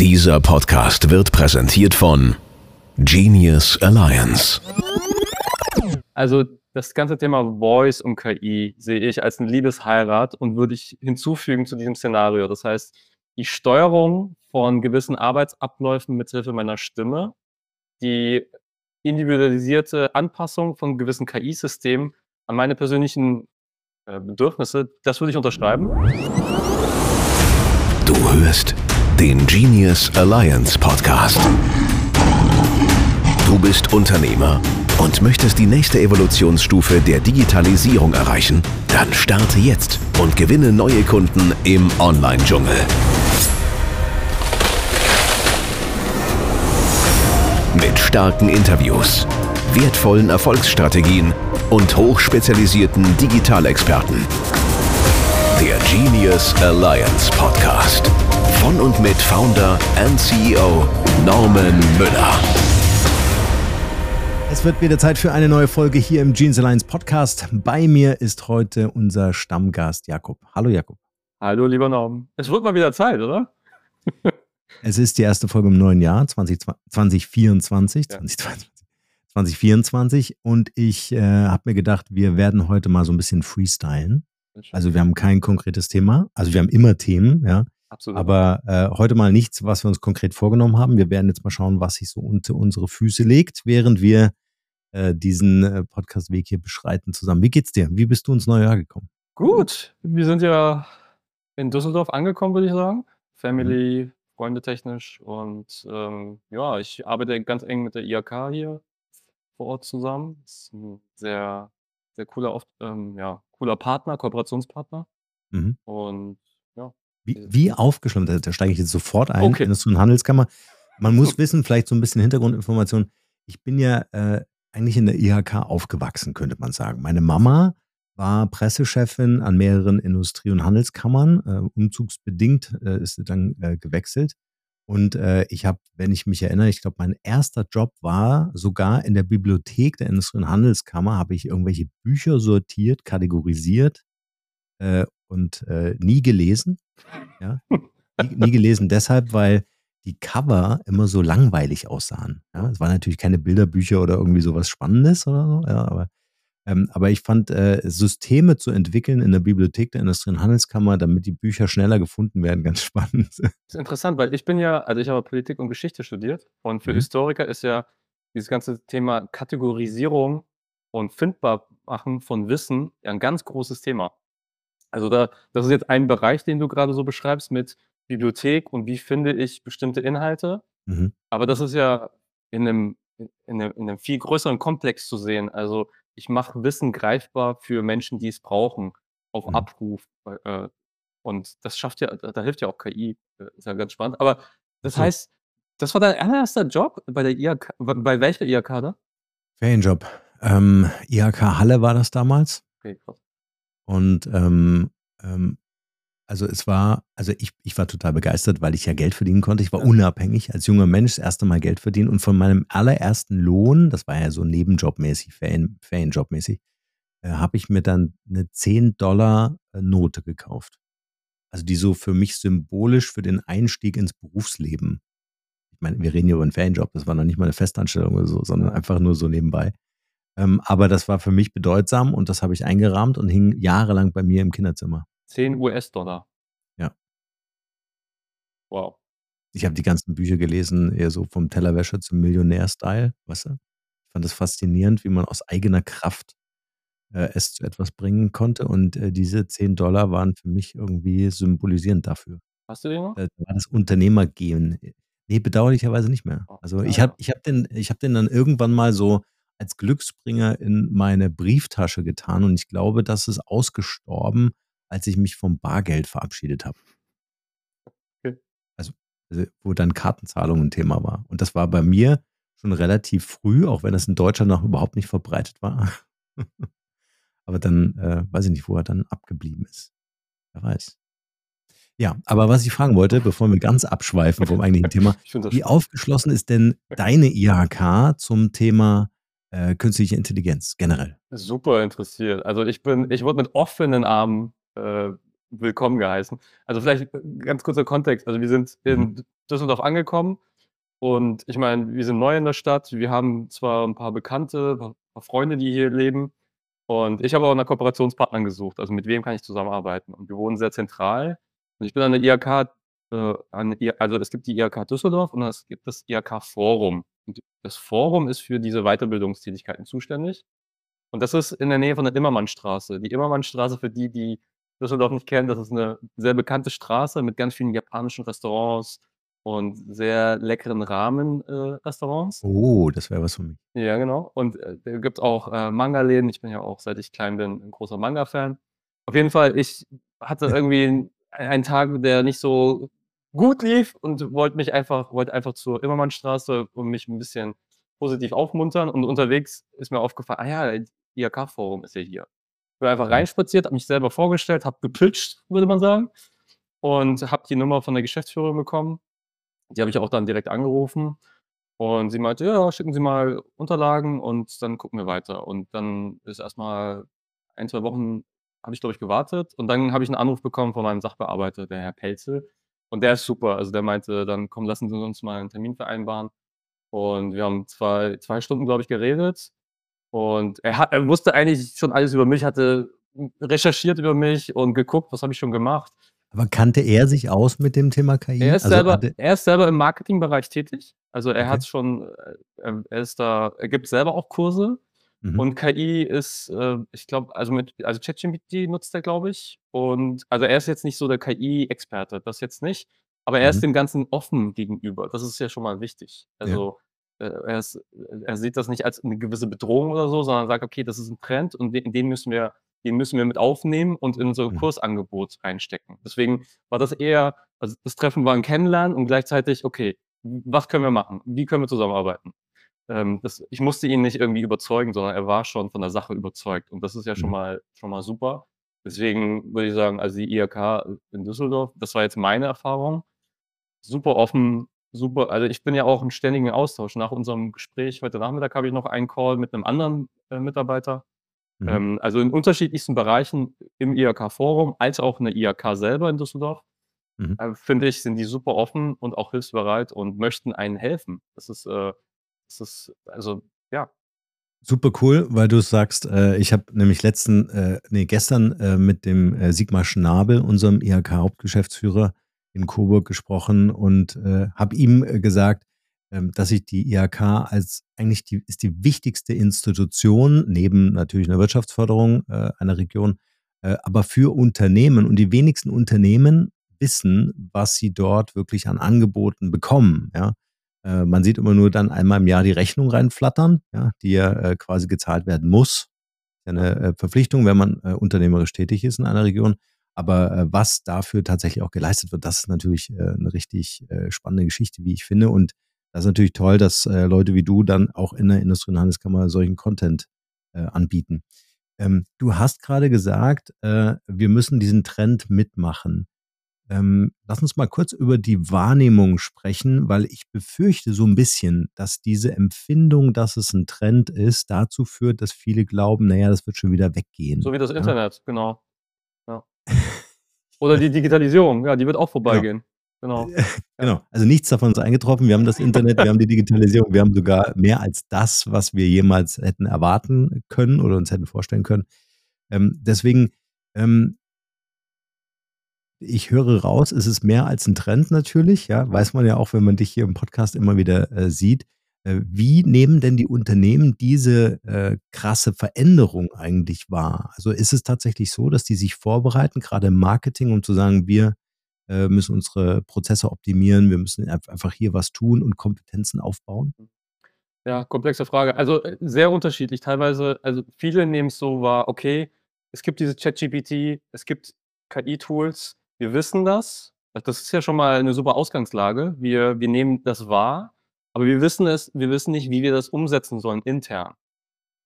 Dieser Podcast wird präsentiert von Genius Alliance. Also das ganze Thema Voice und KI sehe ich als ein Liebesheirat und würde ich hinzufügen zu diesem Szenario. Das heißt, die Steuerung von gewissen Arbeitsabläufen mithilfe meiner Stimme, die individualisierte Anpassung von gewissen KI-Systemen an meine persönlichen äh, Bedürfnisse, das würde ich unterschreiben. Du hörst den Genius Alliance Podcast. Du bist Unternehmer und möchtest die nächste Evolutionsstufe der Digitalisierung erreichen? Dann starte jetzt und gewinne neue Kunden im Online-Dschungel. Mit starken Interviews, wertvollen Erfolgsstrategien und hochspezialisierten Digitalexperten. Der Genius Alliance Podcast. Von und mit Founder and CEO Norman Müller. Es wird wieder Zeit für eine neue Folge hier im Jeans Alliance Podcast. Bei mir ist heute unser Stammgast Jakob. Hallo Jakob. Hallo lieber Norm. Es wird mal wieder Zeit, oder? es ist die erste Folge im neuen Jahr 20, 2024, ja. 2022. 2024 und ich äh, habe mir gedacht, wir werden heute mal so ein bisschen freestylen. Also wir haben kein konkretes Thema, also wir haben immer Themen, ja, Absolut. Aber äh, heute mal nichts, was wir uns konkret vorgenommen haben. Wir werden jetzt mal schauen, was sich so unter unsere Füße legt, während wir äh, diesen äh, Podcast-Weg hier beschreiten zusammen. Wie geht's dir? Wie bist du ins neue Jahr gekommen? Gut. Wir sind ja in Düsseldorf angekommen, würde ich sagen. Family, mhm. Freunde technisch. Und ähm, ja, ich arbeite ganz eng mit der IAK hier vor Ort zusammen. Das ist ein sehr, sehr cooler, ähm, ja, cooler Partner, Kooperationspartner. Mhm. Und wie, wie aufgeschlossen, da, da steige ich jetzt sofort ein, okay. Industrie- und Handelskammer. Man muss wissen, vielleicht so ein bisschen Hintergrundinformation. Ich bin ja äh, eigentlich in der IHK aufgewachsen, könnte man sagen. Meine Mama war Pressechefin an mehreren Industrie- und Handelskammern. Äh, umzugsbedingt äh, ist sie dann äh, gewechselt. Und äh, ich habe, wenn ich mich erinnere, ich glaube, mein erster Job war sogar in der Bibliothek der Industrie- und Handelskammer, habe ich irgendwelche Bücher sortiert, kategorisiert äh, und äh, nie gelesen. Ja? nie, nie, gelesen deshalb, weil die Cover immer so langweilig aussahen. Ja? Es waren natürlich keine Bilderbücher oder irgendwie sowas Spannendes oder so, ja, aber, ähm, aber ich fand, äh, Systeme zu entwickeln in der Bibliothek der Industrie- und Handelskammer, damit die Bücher schneller gefunden werden, ganz spannend. Das ist interessant, weil ich bin ja, also ich habe Politik und Geschichte studiert und für mhm. Historiker ist ja dieses ganze Thema Kategorisierung und findbar machen von Wissen ein ganz großes Thema. Also da das ist jetzt ein Bereich, den du gerade so beschreibst mit Bibliothek und wie finde ich bestimmte Inhalte. Mhm. Aber das ist ja in einem in 'nem in 'nem viel größeren Komplex zu sehen. Also, ich mache Wissen greifbar für Menschen, die es brauchen, auf Mhm. Abruf, äh, und das schafft ja da da hilft ja auch KI, äh, ist ja ganz spannend. Aber das So. heißt, das war dein allererster Job bei der IHK bei welcher IHK da? Ferienjob. Ähm, IHK Halle war das damals. Okay, krass. Und ähm, ähm, also es war, also ich, ich war total begeistert, weil ich ja Geld verdienen konnte. Ich war unabhängig als junger Mensch das erste Mal Geld verdienen und von meinem allerersten Lohn, das war ja so nebenjobmäßig, Ferien, Ferienjobmäßig, äh, habe ich mir dann eine 10 Dollar äh, Note gekauft. Also die so für mich symbolisch für den Einstieg ins Berufsleben. Ich meine, wir reden hier über einen Ferienjob, das war noch nicht mal eine Festanstellung oder so, sondern einfach nur so nebenbei. Ähm, aber das war für mich bedeutsam und das habe ich eingerahmt und hing jahrelang bei mir im Kinderzimmer. 10 US-Dollar. Ja. Wow. Ich habe die ganzen Bücher gelesen, eher so vom Tellerwäscher zum Millionär-Style, weißt du? Ich fand es faszinierend, wie man aus eigener Kraft äh, es zu etwas bringen konnte. Und äh, diese 10 Dollar waren für mich irgendwie symbolisierend dafür. Hast du den noch? Äh, war das Unternehmergehen. Nee, bedauerlicherweise nicht mehr. Oh, also ich habe ich hab den, hab den dann irgendwann mal so als Glücksbringer in meine Brieftasche getan und ich glaube, das ist ausgestorben, als ich mich vom Bargeld verabschiedet habe. Okay. Also, also, wo dann Kartenzahlung ein Thema war. Und das war bei mir schon relativ früh, auch wenn das in Deutschland noch überhaupt nicht verbreitet war. aber dann äh, weiß ich nicht, wo er dann abgeblieben ist. Wer weiß. Ja, aber was ich fragen wollte, bevor wir ganz abschweifen vom eigentlichen Thema, wie aufgeschlossen ist denn deine IHK zum Thema äh, künstliche Intelligenz generell? Super interessiert. Also ich bin, ich wurde mit offenen Armen äh, willkommen geheißen. Also vielleicht äh, ganz kurzer Kontext. Also wir sind in mhm. Düsseldorf angekommen und ich meine, wir sind neu in der Stadt. Wir haben zwar ein paar Bekannte, ein paar Freunde, die hier leben. Und ich habe auch nach Kooperationspartnern gesucht. Also mit wem kann ich zusammenarbeiten? Und wir wohnen sehr zentral. Und ich bin an der IHK, äh, an, also es gibt die IHK Düsseldorf und es gibt das IHK Forum. Und das Forum ist für diese Weiterbildungstätigkeiten zuständig. Und das ist in der Nähe von der Immermannstraße. Die Immermannstraße, für die, die Düsseldorf nicht kennen, das ist eine sehr bekannte Straße mit ganz vielen japanischen Restaurants und sehr leckeren Ramen-Restaurants. Äh, oh, das wäre was für mich. Ja, genau. Und äh, da gibt es auch äh, Manga-Läden. Ich bin ja auch, seit ich klein bin, ein großer Manga-Fan. Auf jeden Fall, ich hatte irgendwie einen Tag, der nicht so gut lief und wollte mich einfach, wollte einfach zur Immermannstraße und mich ein bisschen positiv aufmuntern. Und unterwegs ist mir aufgefallen, ah ja, IHK-Forum ist ja hier. Ich bin einfach reinspaziert, habe mich selber vorgestellt, habe gepitcht, würde man sagen. Und habe die Nummer von der Geschäftsführerin bekommen. Die habe ich auch dann direkt angerufen. Und sie meinte, ja, schicken Sie mal Unterlagen und dann gucken wir weiter. Und dann ist erstmal ein, zwei Wochen, habe ich, glaube ich, gewartet. Und dann habe ich einen Anruf bekommen von meinem Sachbearbeiter, der Herr Pelzel. Und der ist super. Also der meinte, dann komm, lassen Sie uns mal einen Termin vereinbaren. Und wir haben zwei, zwei Stunden, glaube ich, geredet. Und er, hat, er wusste eigentlich schon alles über mich, hatte recherchiert über mich und geguckt, was habe ich schon gemacht. Aber kannte er sich aus mit dem Thema KI? Er ist, also selber, er ist selber im Marketingbereich tätig. Also er okay. hat schon, äh, er ist da, er gibt selber auch Kurse. Mhm. Und KI ist, äh, ich glaube, also mit, also ChatGPT nutzt er, glaube ich. Und also er ist jetzt nicht so der KI-Experte, das jetzt nicht. Aber er ist mhm. dem Ganzen offen gegenüber. Das ist ja schon mal wichtig. Also ja. Äh, er, ist, er sieht das nicht als eine gewisse Bedrohung oder so, sondern sagt, okay, das ist ein Trend und den, den müssen wir, den müssen wir mit aufnehmen und in unser mhm. Kursangebot reinstecken. Deswegen war das eher, also das Treffen war ein Kennenlernen und gleichzeitig, okay, was können wir machen? Wie können wir zusammenarbeiten? Ähm, das, ich musste ihn nicht irgendwie überzeugen, sondern er war schon von der Sache überzeugt. Und das ist ja schon mhm. mal, schon mal super. Deswegen würde ich sagen, also die IHK in Düsseldorf, das war jetzt meine Erfahrung super offen, super. Also ich bin ja auch im ständigen Austausch. Nach unserem Gespräch heute Nachmittag habe ich noch einen Call mit einem anderen äh, Mitarbeiter. Mhm. Ähm, also in unterschiedlichsten Bereichen im IHK-Forum, als auch in der IHK selber in Düsseldorf, mhm. äh, finde ich, sind die super offen und auch hilfsbereit und möchten einen helfen. Das ist, äh, das ist also ja. Super cool, weil du sagst, äh, ich habe nämlich letzten, äh, nee, gestern äh, mit dem äh, Sigmar Schnabel, unserem IHK-Hauptgeschäftsführer, in Coburg gesprochen und äh, habe ihm äh, gesagt, ähm, dass ich die IHK als eigentlich die, ist die wichtigste Institution, neben natürlich einer Wirtschaftsförderung äh, einer Region, äh, aber für Unternehmen. Und die wenigsten Unternehmen wissen, was sie dort wirklich an Angeboten bekommen. Ja? Äh, man sieht immer nur dann einmal im Jahr die Rechnung reinflattern, ja, die ja äh, quasi gezahlt werden muss. Eine äh, Verpflichtung, wenn man äh, unternehmerisch tätig ist in einer Region. Aber äh, was dafür tatsächlich auch geleistet wird, das ist natürlich äh, eine richtig äh, spannende Geschichte, wie ich finde. Und das ist natürlich toll, dass äh, Leute wie du dann auch in der Industrie- und Handelskammer solchen Content äh, anbieten. Ähm, du hast gerade gesagt, äh, wir müssen diesen Trend mitmachen. Ähm, lass uns mal kurz über die Wahrnehmung sprechen, weil ich befürchte so ein bisschen, dass diese Empfindung, dass es ein Trend ist, dazu führt, dass viele glauben, naja, das wird schon wieder weggehen. So wie das Internet, ja? genau. Oder die Digitalisierung, ja, die wird auch vorbeigehen. Genau. Genau. genau. Also nichts davon ist eingetroffen. Wir haben das Internet, wir haben die Digitalisierung, wir haben sogar mehr als das, was wir jemals hätten erwarten können oder uns hätten vorstellen können. Ähm, deswegen, ähm, ich höre raus, es ist mehr als ein Trend natürlich, ja, weiß man ja auch, wenn man dich hier im Podcast immer wieder äh, sieht. Äh, wie nehmen denn die Unternehmen diese äh, krasse Veränderung eigentlich wahr? Also ist es tatsächlich so, dass die sich vorbereiten, gerade im Marketing, um zu sagen, wir äh, müssen unsere Prozesse optimieren, wir müssen einfach hier was tun und Kompetenzen aufbauen? Ja, komplexe Frage. Also äh, sehr unterschiedlich. Teilweise, also viele nehmen es so wahr, okay, es gibt diese ChatGPT, es gibt KI-Tools, wir wissen das. Das ist ja schon mal eine super Ausgangslage. Wir, wir nehmen das wahr aber wir wissen es, wir wissen nicht, wie wir das umsetzen sollen intern.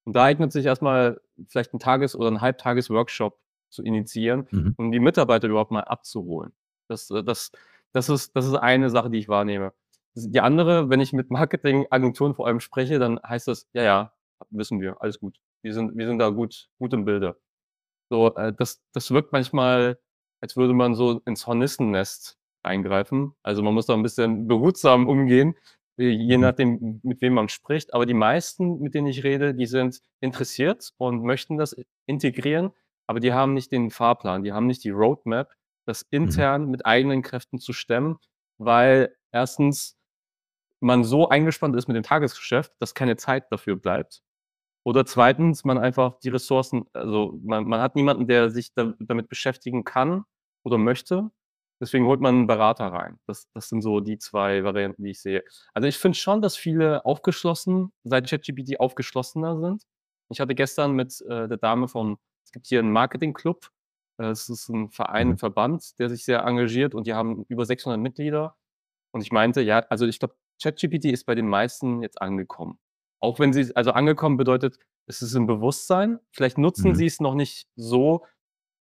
Und da eignet sich erstmal vielleicht ein Tages- oder ein Halbtages-Workshop zu initiieren, mhm. um die Mitarbeiter überhaupt mal abzuholen. Das, äh, das, das, ist, das ist eine Sache, die ich wahrnehme. Die andere, wenn ich mit Marketingagenturen vor allem spreche, dann heißt das, ja, ja, wissen wir, alles gut. Wir sind, wir sind da gut, gut im Bilde. So, äh, das, das wirkt manchmal als würde man so ins Hornissennest eingreifen. Also, man muss da ein bisschen behutsam umgehen, je Mhm. nachdem, mit wem man spricht. Aber die meisten, mit denen ich rede, die sind interessiert und möchten das integrieren, aber die haben nicht den Fahrplan, die haben nicht die Roadmap, das Mhm. intern mit eigenen Kräften zu stemmen, weil erstens man so eingespannt ist mit dem Tagesgeschäft, dass keine Zeit dafür bleibt. Oder zweitens, man einfach die Ressourcen also, man man hat niemanden, der sich da damit beschäftigen kann oder möchte. Deswegen holt man 'n Berater rein. Das das sind so die 2 Varianten, die ich sehe. Also, ich finde schon, dass viele aufgeschlossen seit ChatGPT aufgeschlossener sind. Ich hatte gestern mit, äh, der Dame von es gibt hier 'n Marketing-Club. Äh, es ist 'n Verein, 'n Mhm. Verband, der sich sehr engagiert und die haben über 600 Mitglieder. Und ich meinte, ja, also, ich glaube, ChatGPT ist bei den meisten jetzt angekommen. Auch wenn sie's also, angekommen bedeutet, es ist im Bewusstsein. Vielleicht nutzen Mhm. sie's noch nicht so,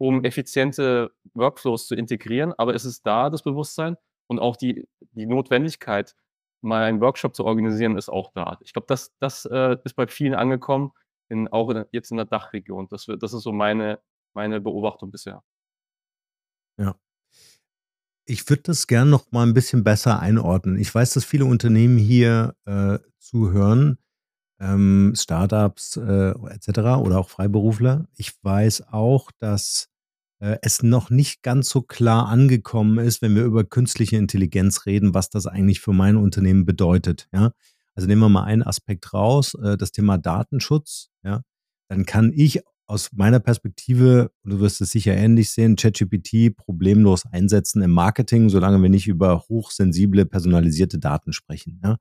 um effiziente Workflows zu integrieren, aber es ist da, das Bewusstsein und auch die die Notwendigkeit, mal einen Workshop zu organisieren, ist auch da. Ich glaube, das das, äh, ist bei vielen angekommen, in auch in jetzt in der Dachregion. Das das ist so meine meine Beobachtung bisher. Ja. Ich würde das gern noch mal 'n bisschen besser einordnen. Ich weiß, dass viele Unternehmen hier, äh, zuhören, ähm, Start-ups, äh, et cetera oder auch Freiberufler. Ich weiß auch, dass, es noch nicht ganz so klar angekommen ist, wenn wir über künstliche Intelligenz reden, was das eigentlich für mein Unternehmen bedeutet, ja? Also, nehmen wir mal einen Aspekt raus, äh, das Thema Datenschutz, ja? Dann kann ich aus meiner Perspektive, und du wirst es sicher ähnlich sehen, ChatGPT problemlos einsetzen im Marketing, solange wir nicht über hochsensible, personalisierte Daten sprechen, ja?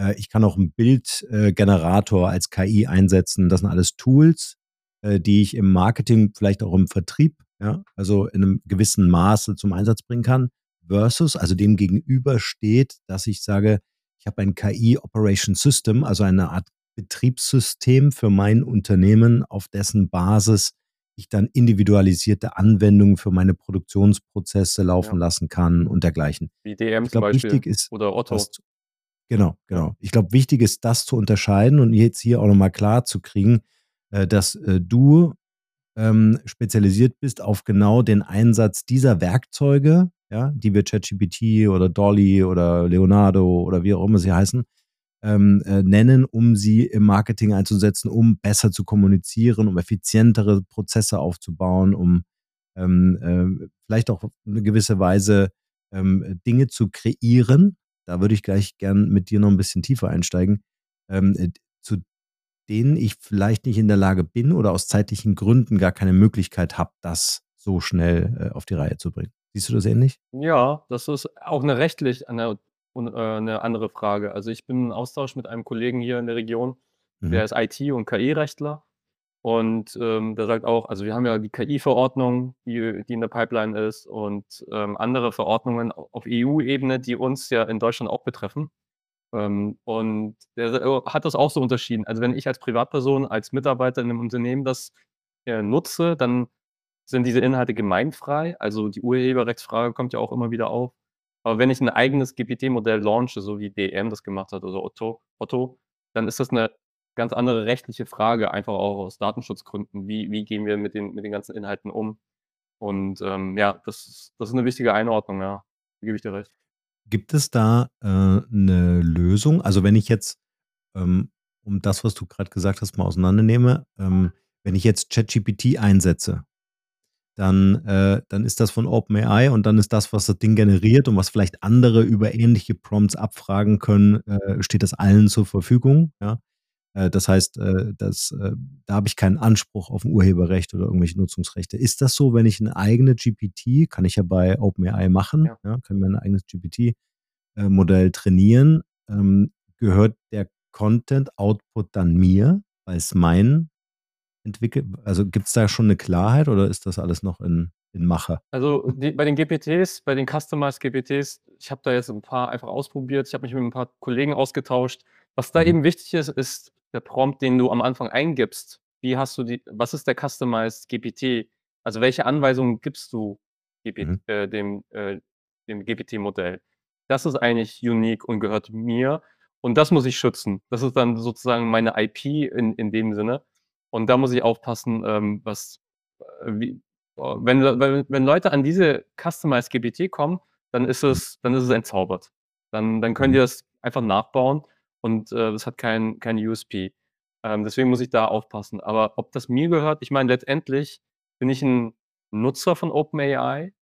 Äh, ich kann auch 'n Bild äh, Generator als KI einsetzen. Das sind alles Tools, äh, die ich im Marketing, vielleicht auch im Vertrieb, ja, also, in 'nem gewissen Maße zum Einsatz bringen kann, versus also, dem gegenüber steht, dass ich sage, ich habe ein KI Operation System, also, eine Art Betriebssystem für mein Unternehmen, auf dessen Basis ich dann individualisierte Anwendungen für meine Produktionsprozesse laufen Ja. lassen kann und dergleichen. Wie Ich DM zum glaube, Beispiel wichtig ist, oder das Otto. zu genau, genau. Ich glaube, wichtig ist, das zu unterscheiden und jetzt hier auch noch mal klarzukriegen, äh, dass, äh, du, ähm, spezialisiert bist auf genau den Einsatz dieser Werkzeuge, ja, die wir ChatGPT oder DALL-E oder Leonardo oder wie auch immer sie heißen, ähm, äh, nennen, um sie im Marketing einzusetzen, um besser zu kommunizieren, um effizientere Prozesse aufzubauen, um, ähm, ähm, vielleicht auch auf 'ne gewisse Weise, ähm, Dinge zu kreieren. Da würde ich gleich gern mit dir noch 'n bisschen tiefer einsteigen, ähm, äh, denen ich vielleicht nicht in der Lage bin oder aus zeitlichen Gründen gar keine Möglichkeit habe, das so schnell, äh, auf die Reihe zu bringen. Siehst du das ähnlich? Ja, das ist auch 'ne rechtlich eine äh, 'ne andere Frage. Also, ich bin im Austausch mit einem Kollegen hier in der Region, Mhm. der ist IT und KI-Rechtler und, ähm, der sagt auch also, wir haben ja die KI-Verordnung, die die in der Pipeline ist und, ähm, andere Verordnungen au auf EU-Ebene, die uns ja in Deutschland auch betreffen. Ähm, und der sa hat das auch so unterschieden. Also, wenn ich als Privatperson, als Mitarbeiter in 'nem Unternehmen das, äh, nutze, dann sind diese Inhalte gemeinfrei. Also, die Urheberrechtsfrage kommt ja auch immer wieder auf. Aber wenn ich 'n eigenes GPT-Modell launche, so wie DM das gemacht hat oder Otto Otto, dann ist das 'ne ganz andere rechtliche Frage, einfach auch aus Datenschutzgründen. Wie wie gehen wir mit den mit den ganzen Inhalten um? Und, ähm, ja, das ist das ist 'ne wichtige Einordnung, ja. Da gebe ich dir recht. Gibt es da, äh, 'ne Lösung? Also, wenn ich jetzt, ähm, um das, was du grad gesagt hast, mal auseinandernehme, ähm, wenn ich jetzt ChatGPT einsetze, dann äh, dann ist das von OpenAI und dann ist das, was das Ding generiert und was vielleicht andere über ähnliche Prompts abfragen können, äh, steht das allen zur Verfügung, ja? Äh, das heißt, äh, das äh, da habe ich keinen Anspruch auf 'n Urheberrecht oder irgendwelche Nutzungsrechte. Ist das so, wenn ich 'ne eigene GPT kann ich ja bei OpenAI machen, Ja. ja, kann mir 'n eigenes GPT, äh, Modell trainieren, ähm, gehört der Content Output dann mir, weil's mein entwickelt also, gibt's da schon 'ne Klarheit oder ist das alles noch in in Mache? Also, die bei den GPTs bei den Customized GPTs ich habe da jetzt 'n paar einfach ausprobiert. Ich habe mich mit 'n paar Kollegen ausgetauscht. Was da Mhm. eben wichtig ist, ist der Prompt, den du am Anfang eingibst. Wie hast du die was ist der Customized GPT? Also, welche Anweisungen gibst du GPT Mhm. äh, dem äh, dem GPT-Modell? Das ist eigentlich unique und gehört mir und das muss ich schützen. Das ist dann sozusagen meine IP in in dem Sinne und da muss ich aufpassen, ähm, was äh, wie oh, wenn, wenn, wenn Leute an diese Customized GPT kommen, dann ist es, dann ist es entzaubert. Dann, dann können die mhm. das einfach nachbauen und äh, das hat kein, kein USP. Ähm, deswegen muss ich da aufpassen. Aber ob das mir gehört, ich meine, letztendlich bin ich ein Nutzer von OpenAI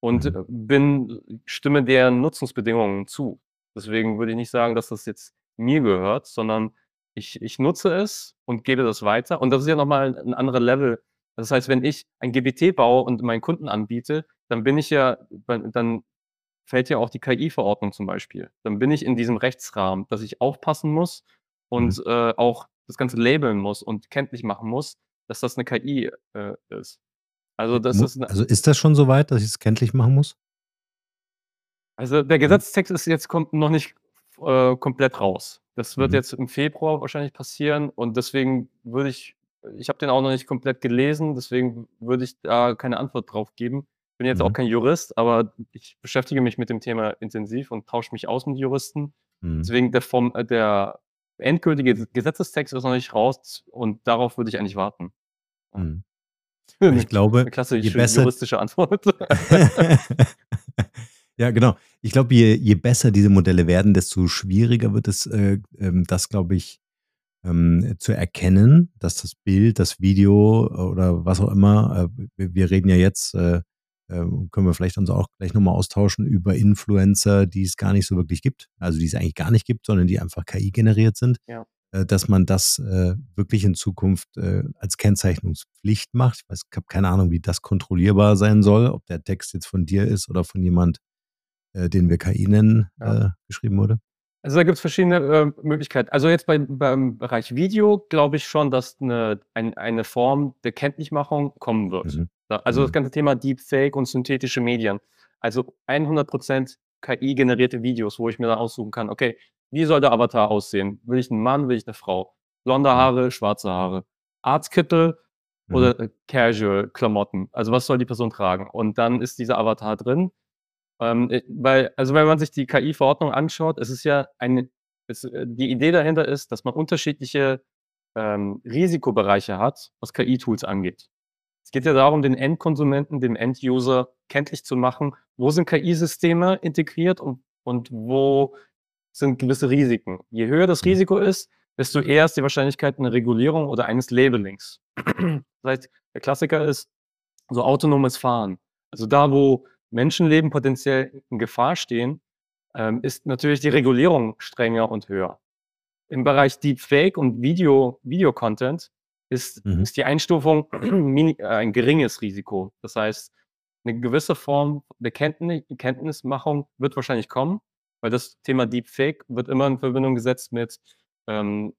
und mhm. bin, stimme deren Nutzungsbedingungen zu. Deswegen würde ich nicht sagen, dass das jetzt mir gehört, sondern ich, ich nutze es und gebe das weiter. Und das ist ja nochmal ein anderer Level. Das heißt, wenn ich ein GBT baue und meinen Kunden anbiete, dann bin ich ja, dann fällt ja auch die KI-Verordnung zum Beispiel. Dann bin ich in diesem Rechtsrahmen, dass ich aufpassen muss und mhm. äh, auch das Ganze labeln muss und kenntlich machen muss, dass das eine KI äh, ist. Also das ist also ist das schon so weit, dass ich es kenntlich machen muss? Also der Gesetzestext ist jetzt kommt noch nicht äh, komplett raus. Das wird mhm. jetzt im Februar wahrscheinlich passieren und deswegen würde ich, ich habe den auch noch nicht komplett gelesen, deswegen würde ich da keine Antwort drauf geben. Bin jetzt mhm. auch kein Jurist, aber ich beschäftige mich mit dem Thema intensiv und tausche mich aus mit Juristen. Mhm. Deswegen der, Form, äh, der endgültige Gesetzestext ist noch nicht raus und darauf würde ich eigentlich warten. Mhm. Ich glaube, eine klassische besser, juristische Antwort. ja, genau. Ich glaube, je, je besser diese Modelle werden, desto schwieriger wird es, äh, äh, das, glaube ich, ähm, zu erkennen, dass das Bild, das Video oder was auch immer, äh, wir, reden ja jetzt, äh, ähm, können wir vielleicht uns auch gleich nochmal austauschen über Influencer, die es gar nicht so wirklich gibt, also die es eigentlich gar nicht gibt, sondern die einfach KI generiert sind. Ja. Äh, dass man das äh, wirklich in Zukunft äh, als Kennzeichnungspflicht macht. Ich, weiß, ich habe keine Ahnung, wie das kontrollierbar sein soll, ob der Text jetzt von dir ist oder von jemand, den wir KI nennen, ja. Geschrieben wurde. Also da gibt es verschiedene äh, Möglichkeiten. Also jetzt bei, beim Bereich Video glaube ich schon, dass eine, ein, eine Form der Kenntlichmachung kommen wird. Mhm. Also mhm. das ganze Thema Deepfake und synthetische Medien. Also 100% KI-generierte Videos, wo ich mir dann aussuchen kann, okay, wie soll der Avatar aussehen? Will ich einen Mann, will ich eine Frau? Blonde mhm. Haare, schwarze Haare. Arztkittel mhm. oder äh, Casual-Klamotten? Also was soll die Person tragen? Und dann ist dieser Avatar drin. Ähm, äh, weil, also wenn man sich die KI-Verordnung anschaut, es ist ja eine, es, äh, die Idee dahinter ist, dass man unterschiedliche ähm, Risikobereiche hat, was KI-Tools angeht. Es geht ja darum, den Endkonsumenten, dem Enduser kenntlich zu machen, wo sind KI-Systeme integriert und, und wo sind gewisse Risiken. Je höher das mhm. Risiko ist, desto eher ist die Wahrscheinlichkeit einer Regulierung oder eines Labelings. Das heißt, der Klassiker ist so autonomes Fahren. Also da, wo Menschenleben potenziell in Gefahr stehen, ähm, ist natürlich die Regulierung strenger und höher. Im Bereich Deepfake und Video, Video-Content ist, mhm. ist die Einstufung äh, ein geringes Risiko. Das heißt, eine gewisse Form der Kenntnis, Kenntnismachung wird wahrscheinlich kommen, weil das Thema Deepfake wird immer in Verbindung gesetzt mit ähm,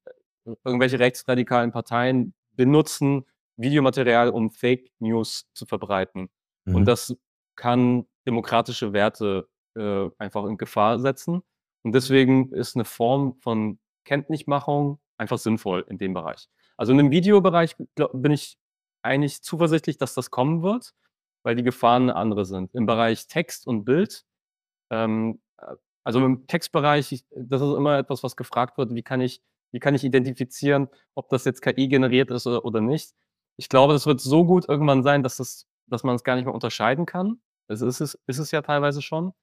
irgendwelche rechtsradikalen Parteien benutzen Videomaterial, um Fake News zu verbreiten. Mhm. Und das kann demokratische Werte äh, einfach in Gefahr setzen. Und deswegen ist eine Form von Kenntnismachung einfach sinnvoll in dem Bereich. Also in dem Videobereich glaub, bin ich eigentlich zuversichtlich, dass das kommen wird, weil die Gefahren andere sind. Im Bereich Text und Bild ähm, also im Textbereich, ich, das ist immer etwas, was gefragt wird, wie kann ich, wie kann ich identifizieren, ob das jetzt KI generiert ist oder, oder nicht. Ich glaube, das wird so gut irgendwann sein, dass, das, dass man es gar nicht mehr unterscheiden kann. Das ist es, ist es ja teilweise schon.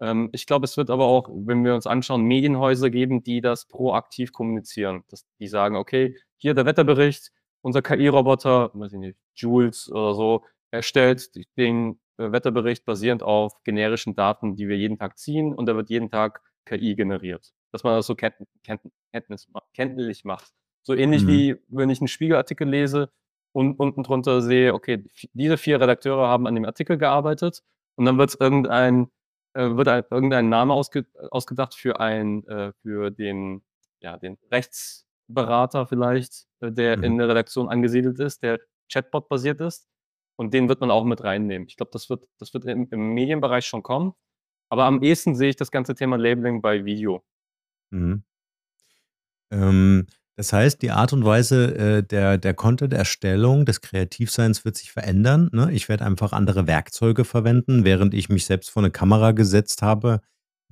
Ähm, ich glaube, es wird aber auch, wenn wir uns anschauen, Medienhäuser geben, die das proaktiv kommunizieren. Dass die sagen, okay, hier der Wetterbericht, unser KI-Roboter, weiß ich nicht, Jules oder so, erstellt den äh, Wetterbericht basierend auf generischen Daten, die wir jeden Tag ziehen und da wird jeden Tag KI generiert. Dass man das so kennt, kennt, kenntnis, kenntlich macht. So ähnlich mhm. wie wenn ich einen Spiegelartikel lese und unten drunter sehe, okay, diese vier Redakteure haben an dem Artikel gearbeitet und dann wird irgendein, äh, wird ein, irgendein Name ausge, ausgedacht für ein, äh, für den, ja, den Rechtsberater vielleicht, äh, der mhm. in der Redaktion angesiedelt ist, der Chatbot basiert ist. Und den wird man auch mit reinnehmen. Ich glaube, das wird, das wird im, im, Medienbereich schon kommen. Aber am ehesten sehe ich das ganze Thema Labeling bei Video. Mhm. Ähm, das heißt, die Art und Weise äh, der, der Content-Erstellung, des Kreativseins wird sich verändern. Ne? Ich werde einfach andere Werkzeuge verwenden, während ich mich selbst vor eine Kamera gesetzt habe.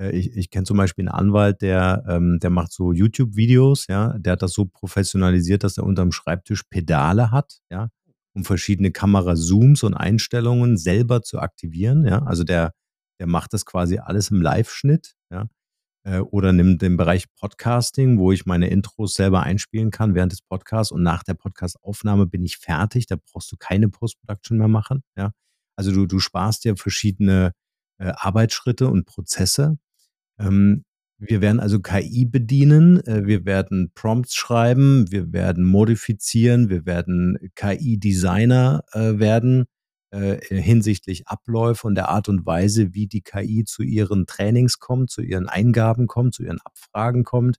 Äh, ich, ich kenne zum Beispiel einen Anwalt, der, ähm, der macht so YouTube-Videos, ja, der hat das so professionalisiert, dass er unterm Schreibtisch Pedale hat, ja, um verschiedene Kamera-Zooms und Einstellungen selber zu aktivieren. Ja? Also der, der macht das quasi alles im Live-Schnitt. Ja? Äh, oder nimmt den Bereich Podcasting, wo ich meine Intros selber einspielen kann während des Podcasts und nach der Podcastaufnahme bin ich fertig. Da brauchst du keine Post-Production mehr machen. Ja? Also du, du sparst dir verschiedene äh, Arbeitsschritte und Prozesse. Ähm, wir werden also KI bedienen, äh, wir werden Prompts schreiben, wir werden modifizieren, wir werden KI-Designer äh, werden äh, hinsichtlich Abläufe und der Art und Weise, wie die KI zu ihren Trainings kommt, zu ihren Eingaben kommt, zu ihren Abfragen kommt.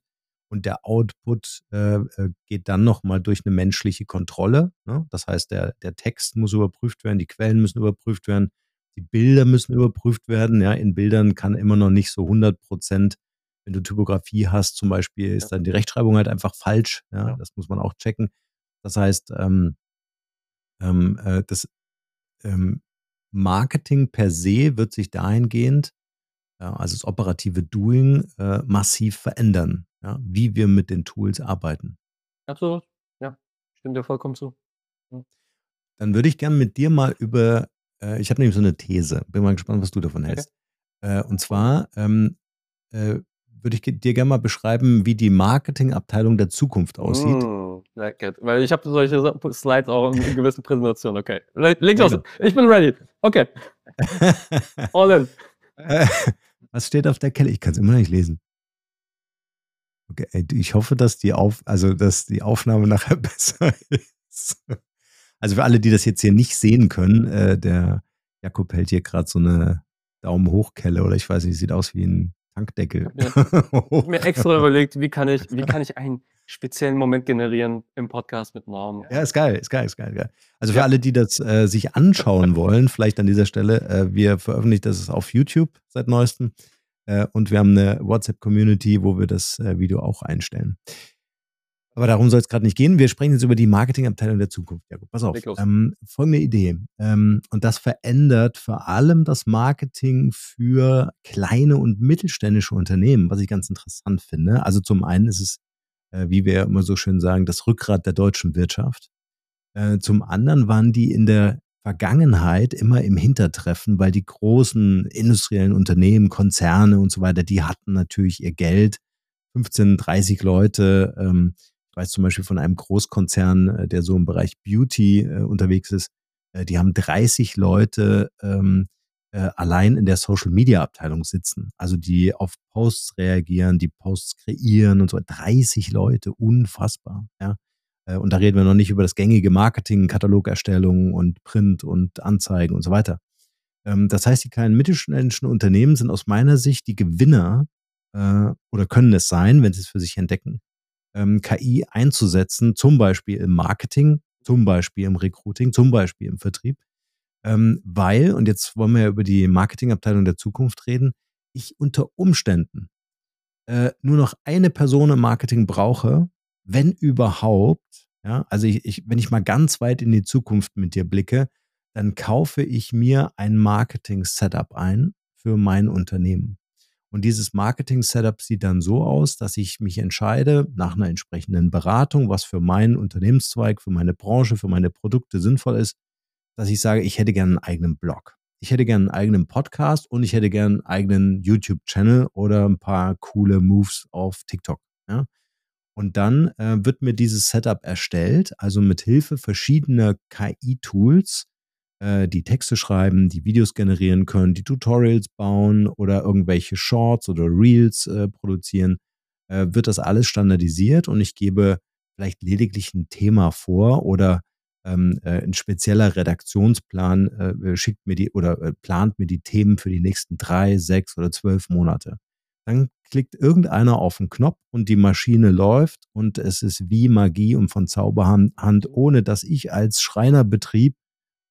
Und der Output äh, äh geht dann nochmal durch eine menschliche Kontrolle. Ne? Das heißt, der, der Text muss überprüft werden, die Quellen müssen überprüft werden, die Bilder müssen überprüft werden. Ja, in Bildern kann immer noch nicht so 100 Prozent wenn du Typografie hast zum Beispiel, ist dann die Rechtschreibung halt einfach falsch. Ja, das muss man auch checken. Das heißt, ähm, ähm, äh, das ähm, Marketing per se wird sich dahingehend, ja, also das operative Doing, äh, massiv verändern, ja, wie wir mit den Tools arbeiten. Absolut, ja, stimmt dir vollkommen zu. Ja. Dann würde ich gerne mit dir mal über, äh, ich habe nämlich so eine These, bin mal gespannt, was du davon hältst. Okay. Äh, und zwar, ähm, äh, würde ich dir gerne mal beschreiben, wie die Marketingabteilung der Zukunft aussieht. Mm, Weil ich habe solche Slides auch in gewissen Präsentationen. Okay. Leg los. Ich bin ready. Okay. All in. Was steht auf der Kelle? Ich kann es immer noch nicht lesen. Okay, ich hoffe, dass die, auf, also, dass die Aufnahme nachher besser ist. Also für alle, die das jetzt hier nicht sehen können, äh, der Jakob hält hier gerade so eine Daumen hoch Kelle oder ich weiß nicht, sieht aus wie ein Tankdeckel. Ich habe mir, extra überlegt, wie kann, ich, wie kann ich einen speziellen Moment generieren im Podcast mit Norm. Ja, ist geil, ist geil, ist geil. geil. Also für ja. alle, die das äh, sich anschauen wollen, vielleicht an dieser Stelle, äh, wir veröffentlichen das auf YouTube seit neuestem äh, und wir haben eine WhatsApp-Community, wo wir das äh, Video auch einstellen. Aber darum soll es gerade nicht gehen. Wir sprechen jetzt über die Marketingabteilung der Zukunft. Ja, gut, pass auf. Ähm, folgende Idee. Ähm, und das verändert vor allem das Marketing für kleine und mittelständische Unternehmen, was ich ganz interessant finde. Also zum einen ist es, äh, wie wir immer so schön sagen, das Rückgrat der deutschen Wirtschaft. Äh, zum anderen waren die in der Vergangenheit immer im Hintertreffen, weil die großen industriellen Unternehmen, Konzerne und so weiter, die hatten natürlich ihr Geld. 15, 30 Leute, ähm, ich weiß zum Beispiel von einem Großkonzern, äh, der so im Bereich Beauty äh, unterwegs ist. Äh, die haben 30 Leute ähm, äh, allein in der Social Media Abteilung sitzen. Also die auf Posts reagieren, die Posts kreieren und so. 30 Leute, unfassbar. Ja. Und da reden wir noch nicht über das gängige Marketing, Katalogerstellung und Print und Anzeigen und so weiter. Ähm, das heißt, die kleinen mittelständischen Unternehmen sind aus meiner Sicht die Gewinner oder können es sein, wenn sie es für sich entdecken, ähm, KI einzusetzen, zum Beispiel im Marketing, zum Beispiel im Recruiting, zum Beispiel im Vertrieb. Ähm, weil, und jetzt wollen wir ja über die Marketingabteilung der Zukunft reden, ich unter Umständen äh, nur noch eine Person im Marketing brauche, wenn überhaupt, ja, also ich, ich, wenn ich mal ganz weit in die Zukunft mit dir blicke, dann kaufe ich mir ein Marketing-Setup ein für mein Unternehmen. Und dieses Marketing-Setup sieht dann so aus, dass ich mich entscheide nach einer entsprechenden Beratung, was für meinen Unternehmenszweig, für meine Branche, für meine Produkte sinnvoll ist, dass ich sage, ich hätte gerne einen eigenen Blog. Ich hätte gerne einen eigenen Podcast und ich hätte gerne einen eigenen YouTube-Channel oder ein paar coole Moves auf TikTok. Ja? Und dann äh, wird mir dieses Setup erstellt, also mit Hilfe verschiedener KI-Tools, äh, die Texte schreiben, die Videos generieren können, die Tutorials bauen oder irgendwelche Shorts oder Reels äh, produzieren, äh, wird das alles standardisiert und ich gebe vielleicht lediglich ein Thema vor oder ähm, äh, ein spezieller Redaktionsplan äh, schickt mir die oder plant mir die Themen für die nächsten drei, sechs oder zwölf Monate. Dann klickt irgendeiner auf den Knopf und die Maschine läuft und es ist wie Magie und von Zauberhand, ohne dass ich als Schreinerbetrieb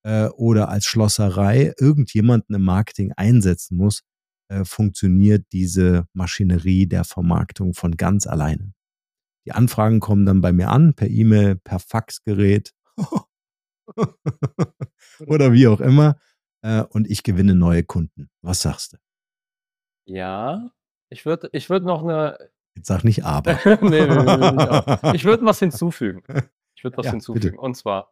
äh, oder als Schlosserei irgendjemanden im Marketing einsetzen muss, äh, funktioniert diese Maschinerie der Vermarktung von ganz alleine. Die Anfragen kommen dann bei mir an, per E-Mail, per Faxgerät oder wie auch immer. Äh, und ich gewinne neue Kunden. Was sagst du? Ja, ich würde ich würd noch eine. Jetzt sag nicht aber. nee, nee, nee, nee, ich würde was hinzufügen. Ich würde was ja, hinzufügen. Bitte. Und zwar,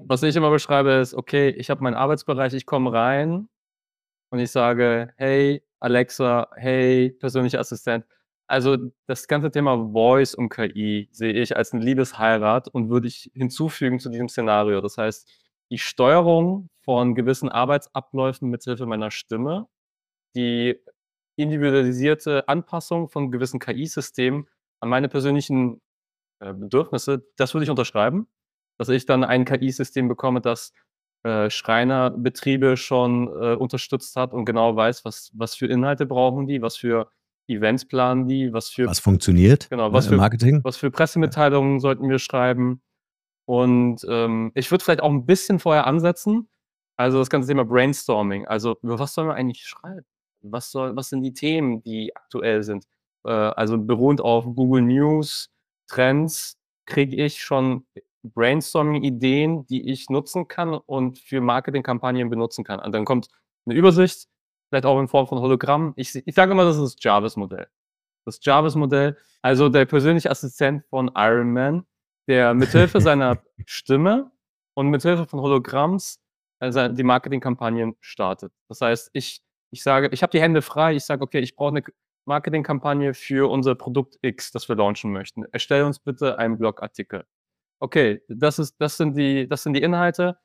Was ich immer beschreibe, ist, okay, ich habe meinen Arbeitsbereich, ich komme rein und ich sage: „Hey, Alexa, hey, persönlicher Assistent.“ Also, das ganze Thema Voice und KI sehe ich als 'n Liebesheirat und würde ich hinzufügen zu diesem Szenario. Das heißt, die Steuerung von gewissen Arbeitsabläufen mithilfe meiner Stimme, die individualisierte Anpassung von gewissen KI-Systemen an meine persönlichen, äh, Bedürfnisse, das würde ich unterschreiben, dass ich dann ein KI-System bekomme, das, äh, Schreinerbetriebe schon, äh, unterstützt hat und genau weiß, was was für Inhalte brauchen die, was für Events planen die, was für Was funktioniert, genau, ne, was im für Marketing? was für Ja. Pressemitteilungen sollten wir schreiben. Und, ähm, ich würde vielleicht auch 'n bisschen vorher ansetzen. Also, das ganze Thema Brainstorming. Also, über was sollen wir eigentlich schreiben? Was soll was sind die Themen, die aktuell sind? Äh, also, beruhend auf Google News, Trends, kriege ich schon Brainstorming-Ideen, die ich nutzen kann und für Marketingkampagnen benutzen kann. Und dann kommt 'ne Übersicht, vielleicht auch in Form von Hologramm. Ich ich sage immer, das ist das Jarvis-Modell. Das Jarvis-Modell, also der persönliche Assistent von Iron Man, der mithilfe seiner Stimme und mithilfe von Hologramms, sei die Marketingkampagnen startet. Das heißt, ich ich sage ich habe die Hände frei. Ich sage: „Okay, ich brauche 'ne K Marketingkampagne für unser Produkt X, das wir launchen möchten. Erstelle uns bitte einen Blogartikel.“ Okay, das ist das sind die das sind die Inhalte.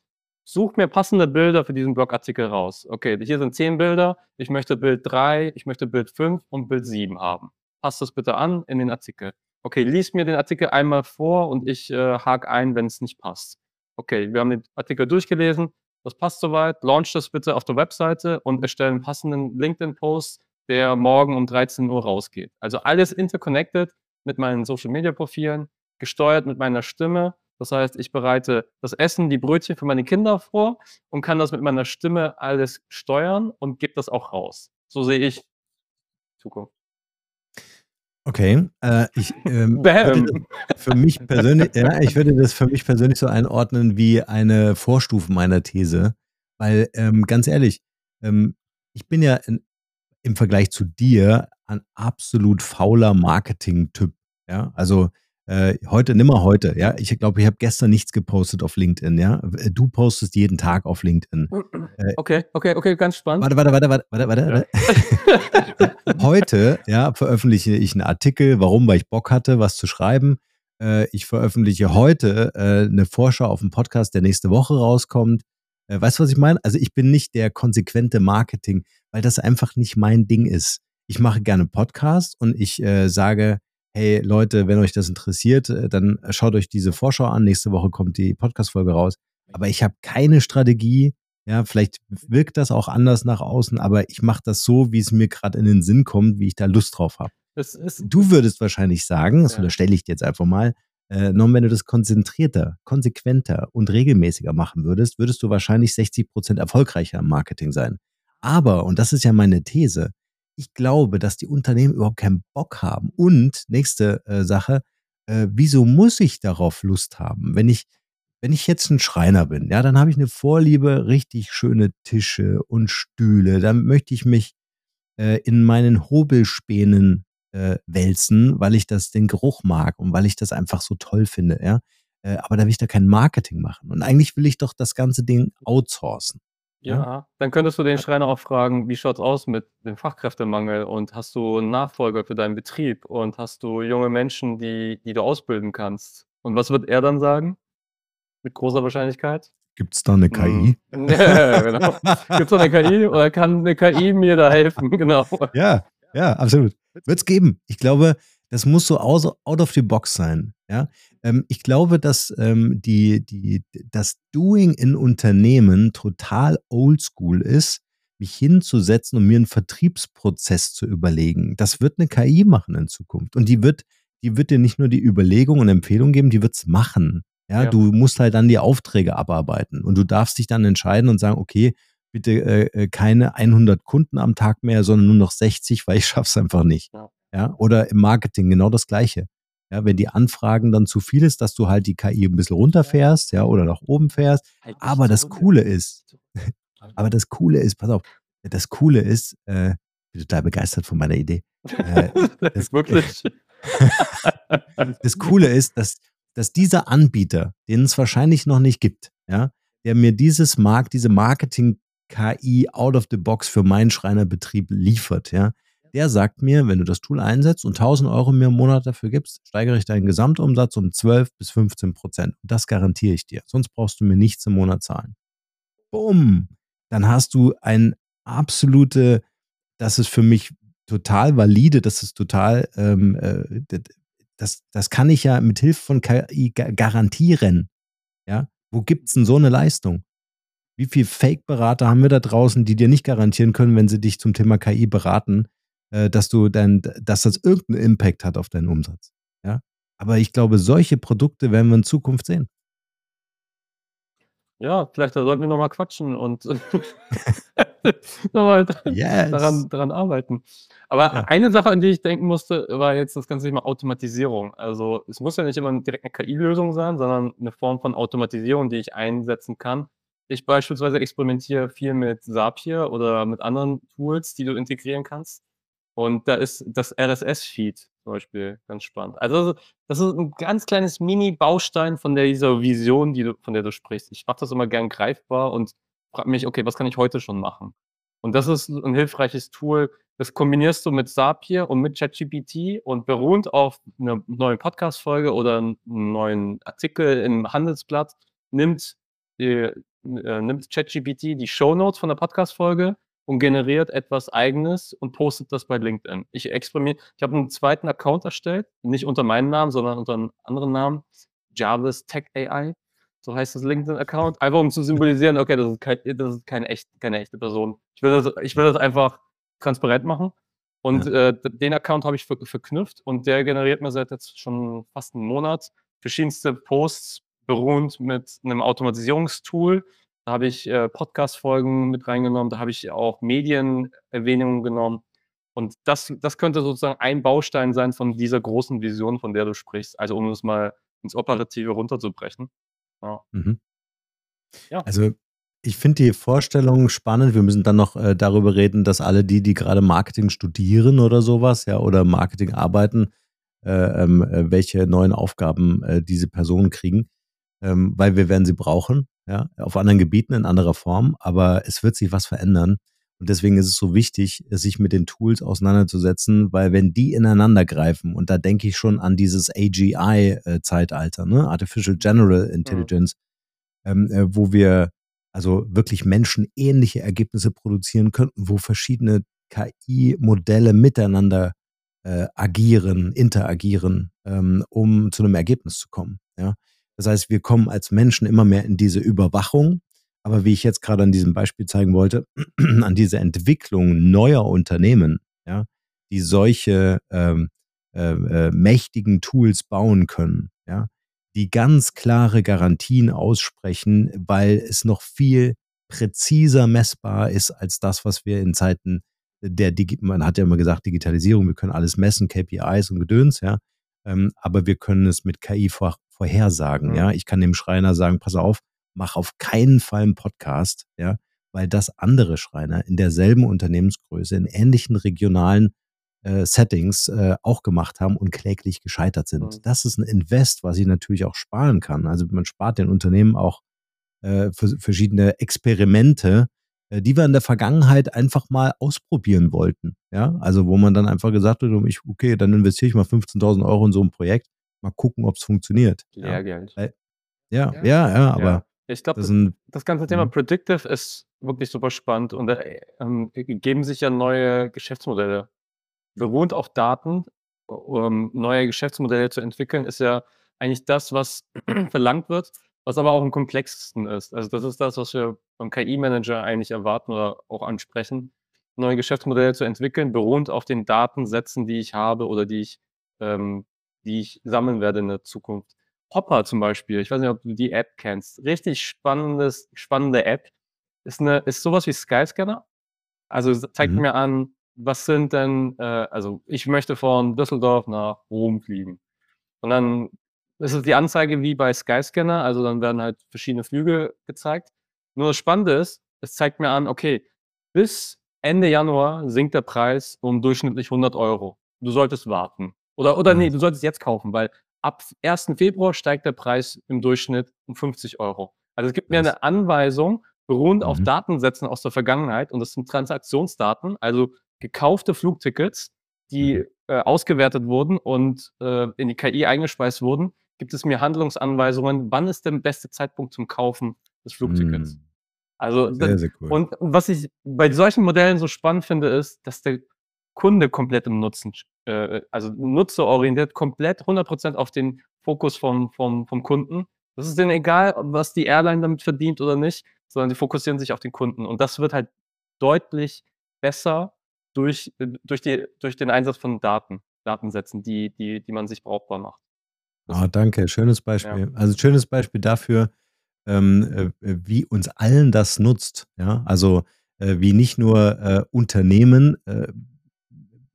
Such mir passende Bilder für diesen Blogartikel raus. Okay, hier sind 10 Bilder. Ich möchte Bild 3, ich möchte Bild 5 und Bild 7 haben. Passt das bitte an in den Artikel. Okay, lies mir den Artikel einmal vor und ich, äh, hake ein, wenn's nicht passt. Okay, wir haben den Artikel durchgelesen. Das passt so weit. Launch das bitte auf der Webseite und erstelle 'n passenden LinkedIn-Post, der morgen um 13:00 rausgeht. Also, alles interconnected mit meinen Social-Media-Profilen, gesteuert mit meiner Stimme. Das heißt, ich bereite das Essen, die Brötchen für meine Kinder vor und kann das mit meiner Stimme alles steuern und gebe das auch raus. So sehe ich Zukunft. Okay, äh, ich, ähm, für mich persönlich ja, ich würde das für mich persönlich so einordnen wie eine Vorstufe meiner These, weil, ähm, ganz ehrlich, ähm, ich bin ja in im Vergleich zu dir ein absolut fauler Marketing-Typ, ja? Also, äh, heute nimm mal heute, ja? Ich glaube, ich habe gestern nichts gepostet auf LinkedIn, ja? W du postest jeden Tag auf LinkedIn. Äh Okay, okay, okay, ganz spannend. Warte, warte, warte, warte, warte, warte. Ja. Heute, ja, veröffentliche ich 'n Artikel. Warum? Weil ich Bock hatte, was zu schreiben. Äh, ich veröffentliche heute, äh, 'ne Vorschau auf 'n Podcast, der nächste Woche rauskommt. Äh, weißt du, was ich meine? Also, ich bin nicht der konsequente Marketing, weil das einfach nicht mein Ding ist. Ich mache gerne Podcasts und ich, äh, sage: „Hey Leute, wenn euch das interessiert, äh, dann schaut euch diese Vorschau an. Nächste Woche kommt die Podcast-Folge raus.“ Aber ich habe keine Strategie, ja? Vielleicht wirkt das auch anders nach außen, aber ich mache das so, wie's mir grad in den Sinn kommt, wie ich da Lust drauf habe. Es Du würdest wahrscheinlich sagen, das Ja. unterstelle ich dir jetzt einfach mal, äh, Norm, wenn du das konzentrierter, konsequenter und regelmäßiger machen würdest, würdest du wahrscheinlich 60 % erfolgreicher im Marketing sein. Aber, und das ist ja meine These, ich glaube, dass die Unternehmen überhaupt keinen Bock haben. Und nächste, äh, Sache, äh, wieso muss ich darauf Lust haben? Wenn ich wenn ich jetzt 'n Schreiner bin, ja, dann habe ich 'ne Vorliebe, richtig schöne Tische und Stühle. Dann möchte ich mich, äh, in meinen Hobelspänen, äh, wälzen, weil ich das den Geruch mag und weil ich das einfach so toll finde, ja? Äh, aber da will ich da kein Marketing machen. Und eigentlich will ich doch das ganze Ding outsourcen, ja? Ja, dann könntest du den Schreiner auch fragen: „Wie schaut's aus mit dem Fachkräftemangel und hast du 'n Nachfolger für deinen Betrieb und hast du junge Menschen, die die du ausbilden kannst?“ Und was wird er dann sagen? Mit großer Wahrscheinlichkeit? Gibt's da 'ne Mhm. KI? Ja, genau. Gibt's da 'ne KI oder kann 'ne KI mir da helfen? Genau. Ja, ja, absolut. Wird's geben. Ich glaube, das muss so out of the box sein, ja? Ähm, ich glaube, dass, ähm, die die das Doing in Unternehmen total oldschool ist, mich hinzusetzen und mir 'n Vertriebsprozess zu überlegen. Das wird 'ne KI machen in Zukunft. Und die wird die wird dir nicht nur die Überlegung und Empfehlung geben, die wird's machen, ja? Ja. Du musst halt dann die Aufträge abarbeiten und du darfst dich dann entscheiden und sagen: „Okay, bitte, äh, äh, keine 100 Kunden am Tag mehr, sondern nur noch 60, weil ich schaffe es einfach nicht.“ Ja. Ja? Oder im Marketing genau das Gleiche. Ja, wenn die Anfragen dann zu viel ist, dass du halt die KI 'n bisschen runterfährst, ja, oder nach oben fährst. Halt Aber das. Coole ist aber das Coole ist pass auf, das Coole ist, äh bin total begeistert von meiner Idee. Äh, das Wirklich? das Coole ist, dass dass dieser Anbieter, den es wahrscheinlich noch nicht gibt, ja, der mir dieses Markt, diese Marketing-KI out of the box für meinen Schreinerbetrieb liefert, ja, der sagt mir, wenn du das Tool einsetzt und 1000 Euro mir im Monat dafür gibst, steigere ich deinen Gesamtumsatz um 12 bis 15 Prozent. Das garantiere ich dir. Sonst brauchst du mir nichts im Monat zahlen. Bumm. Dann hast du ein absolute, das ist für mich total valide, das ist total, ähm, äh, das, das kann ich ja mit Hilfe von KI garantieren. Ja, wo gibt es denn so eine Leistung? Wie viele Fake-Berater haben wir da draußen, die dir nicht garantieren können, wenn sie dich zum Thema KI beraten, äh, dass du dann, dass das irgendeinen Impact hat auf deinen Umsatz. Ja. Aber ich glaube, solche Produkte werden wir in Zukunft sehen. Ja, vielleicht sollten wir nochmal quatschen und nochmal yes. daran, daran arbeiten. Aber ja. eine Sache, an die ich denken musste, war jetzt das ganze Thema Automatisierung. Also es muss ja nicht immer direkt eine KI-Lösung sein, sondern eine Form von Automatisierung, die ich einsetzen kann. Ich beispielsweise experimentiere viel mit Zapier oder mit anderen Tools, die du integrieren kannst. Und da ist das RSS-Feed zum Beispiel ganz spannend. Also das ist ein ganz kleines Mini-Baustein von der, dieser Vision, die du, von der du sprichst. Ich mache das immer gern greifbar und frage mich, okay, was kann ich heute schon machen? Und das ist ein hilfreiches Tool. Das kombinierst du mit Zapier und mit ChatGPT und beruhend auf einer neuen Podcast-Folge oder einem neuen Artikel im Handelsblatt nimmt, äh, nimmt ChatGPT die Shownotes von der Podcast-Folge und generiert etwas Eigenes und postet das bei LinkedIn. Ich experimentiere, ich habe einen zweiten Account erstellt, nicht unter meinem Namen, sondern unter einem anderen Namen, Jarvis Tech AI, so heißt das LinkedIn-Account, einfach um zu symbolisieren, okay, das ist, kein, das ist keine, echt, keine echte Person. Ich will, das, ich will das einfach transparent machen. Und ja. äh, den Account habe ich ver verknüpft und der generiert mir seit jetzt schon fast einen Monat verschiedenste Posts beruhend mit einem Automatisierungstool, da habe ich äh, Podcast-Folgen mit reingenommen, da habe ich auch Medienerwähnungen genommen. Und das, das könnte sozusagen ein Baustein sein von dieser großen Vision, von der du sprichst. Also um es mal ins Operative runterzubrechen. Ja. Mhm. ja. Also ich finde die Vorstellung spannend. Wir müssen dann noch äh, darüber reden, dass alle die, die gerade Marketing studieren oder sowas, ja, oder Marketing arbeiten, äh, ähm, äh, welche neuen Aufgaben äh, diese Personen kriegen, ähm, weil wir werden sie brauchen ja, auf anderen Gebieten in anderer Form, aber es wird sich was verändern. Und deswegen ist es so wichtig, sich mit den Tools auseinanderzusetzen, weil wenn die ineinander greifen, und da denke ich schon an dieses AGI-Zeitalter, ne? Artificial General Intelligence, ja. ähm, äh, wo wir also wirklich menschenähnliche Ergebnisse produzieren könnten, wo verschiedene KI-Modelle miteinander äh, agieren, interagieren, ähm, um zu einem Ergebnis zu kommen. Ja? Das heißt, wir kommen als Menschen immer mehr in diese Überwachung. Aber wie ich jetzt gerade an diesem Beispiel zeigen wollte, an diese Entwicklung neuer Unternehmen, ja, die solche ähm, äh, äh, mächtigen Tools bauen können, ja, die ganz klare Garantien aussprechen, weil es noch viel präziser messbar ist als das, was wir in Zeiten der, Digi man hat ja immer gesagt, Digitalisierung, wir können alles messen, KPIs und Gedöns, ja, ähm, aber wir können es mit KI vor, vorhersagen. Mhm. Ja, ich kann dem Schreiner sagen, pass auf, mach auf keinen Fall einen Podcast, ja, weil das andere Schreiner in derselben Unternehmensgröße, in ähnlichen regionalen äh, Settings äh, auch gemacht haben und kläglich gescheitert sind. Mhm. Das ist ein Invest, was ich natürlich auch sparen kann. Also man spart den Unternehmen auch äh, für verschiedene Experimente, die wir in der Vergangenheit einfach mal ausprobieren wollten. Ja, also wo man dann einfach gesagt hat, okay, dann investiere ich mal 15.000 Euro in so ein Projekt mal gucken, ob es funktioniert. Lehrgeld. Ja, ja, ja, ja, aber. Ja. Ich glaube, das, das, ganze Thema mhm. Predictive ist wirklich super spannend und da ähm, geben sich ja neue Geschäftsmodelle. Beruhend auf Daten, um neue Geschäftsmodelle zu entwickeln, ist ja eigentlich das, was verlangt wird, was aber auch am komplexesten ist. Also das ist das, was wir beim KI-Manager eigentlich erwarten oder auch ansprechen, neue Geschäftsmodelle zu entwickeln, beruhend auf den Datensätzen, die ich habe oder die ich ähm, die ich sammeln werde in der Zukunft. Hopper zum Beispiel, ich weiß nicht, ob du die App kennst. Richtig spannendes, spannende App. Ist, eine, ist sowas wie Skyscanner. Also zeigt mhm. mir an, was sind denn, äh, also ich möchte von Düsseldorf nach Rom fliegen. Und dann ist es die Anzeige wie bei Skyscanner, also dann werden halt verschiedene Flüge gezeigt. Nur das Spannende ist, es zeigt mir an, okay, bis Ende Januar sinkt der Preis um durchschnittlich 100 Euro. Du solltest warten. Oder, oder nee, mhm. du solltest jetzt kaufen, weil ab 1. Februar steigt der Preis im Durchschnitt um 50 Euro. Also es gibt mir eine Anweisung, beruhend auf Mhm. Datensätzen aus der Vergangenheit und das sind Transaktionsdaten, also gekaufte Flugtickets, die Mhm. äh, ausgewertet wurden und äh, in die KI eingespeist wurden, gibt es mir Handlungsanweisungen, wann ist der beste Zeitpunkt zum Kaufen des Flugtickets. Mhm. Also Sehr, sehr cool. und was ich bei solchen Modellen so spannend finde, ist, dass der Kunde komplett im Nutzen, äh, also nutzerorientiert, komplett 100% auf den Fokus vom, vom, vom Kunden. Das ist denen egal, was die Airline damit verdient oder nicht, sondern die fokussieren sich auf den Kunden. Und das wird halt deutlich besser durch, äh, durch, die, durch den Einsatz von Daten, Datensätzen, die, die, die man sich brauchbar macht. Ah, danke, schönes Beispiel. Also schönes Beispiel dafür, ähm, äh, wie uns allen das nutzt. Ja, also äh, wie nicht nur äh, Unternehmen äh,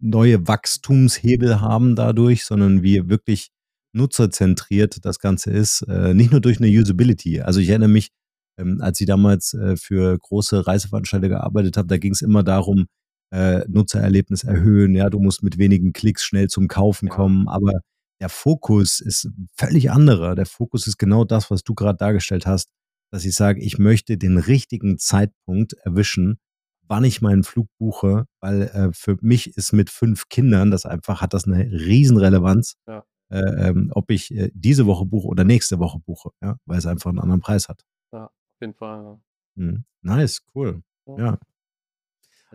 neue Wachstumshebel haben dadurch, sondern wie wirklich nutzerzentriert das Ganze ist. Äh, nicht nur durch eine Usability. Also ich erinnere mich, ähm, als ich damals äh, für große Reiseveranstalter gearbeitet habe, da ging es immer darum, äh, Nutzererlebnis erhöhen. Ja, du musst mit wenigen Klicks schnell zum Kaufen Ja. kommen, aber der Fokus ist völlig anderer. Der Fokus ist genau das, was du gerade dargestellt hast, dass ich sage, ich möchte den richtigen Zeitpunkt erwischen, wann ich meinen Flug buche, weil äh, für mich ist mit fünf Kindern das einfach, hat das eine Riesenrelevanz, Ja. äh, ähm, ob ich äh, diese Woche buche oder nächste Woche buche, ja, weil es einfach einen anderen Preis hat. Auf jeden Fall. ja. Mhm. Nice, cool. Ja. Ja.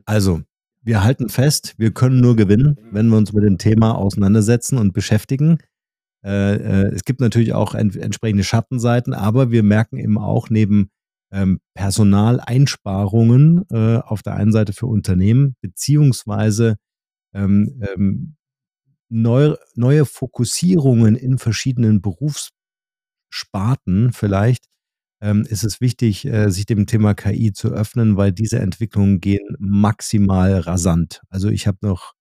Also, wir halten fest, wir können nur gewinnen, wenn wir uns mit dem Thema auseinandersetzen und beschäftigen. Äh, äh, es gibt natürlich auch ent entsprechende Schattenseiten, aber wir merken eben auch neben ähm, Personaleinsparungen äh, auf der einen Seite für Unternehmen, beziehungsweise ähm, ähm, neu, neue Fokussierungen in verschiedenen Berufssparten vielleicht, ähm, ist es wichtig, äh, sich dem Thema KI zu öffnen, weil diese Entwicklungen gehen maximal rasant. Also ich habe noch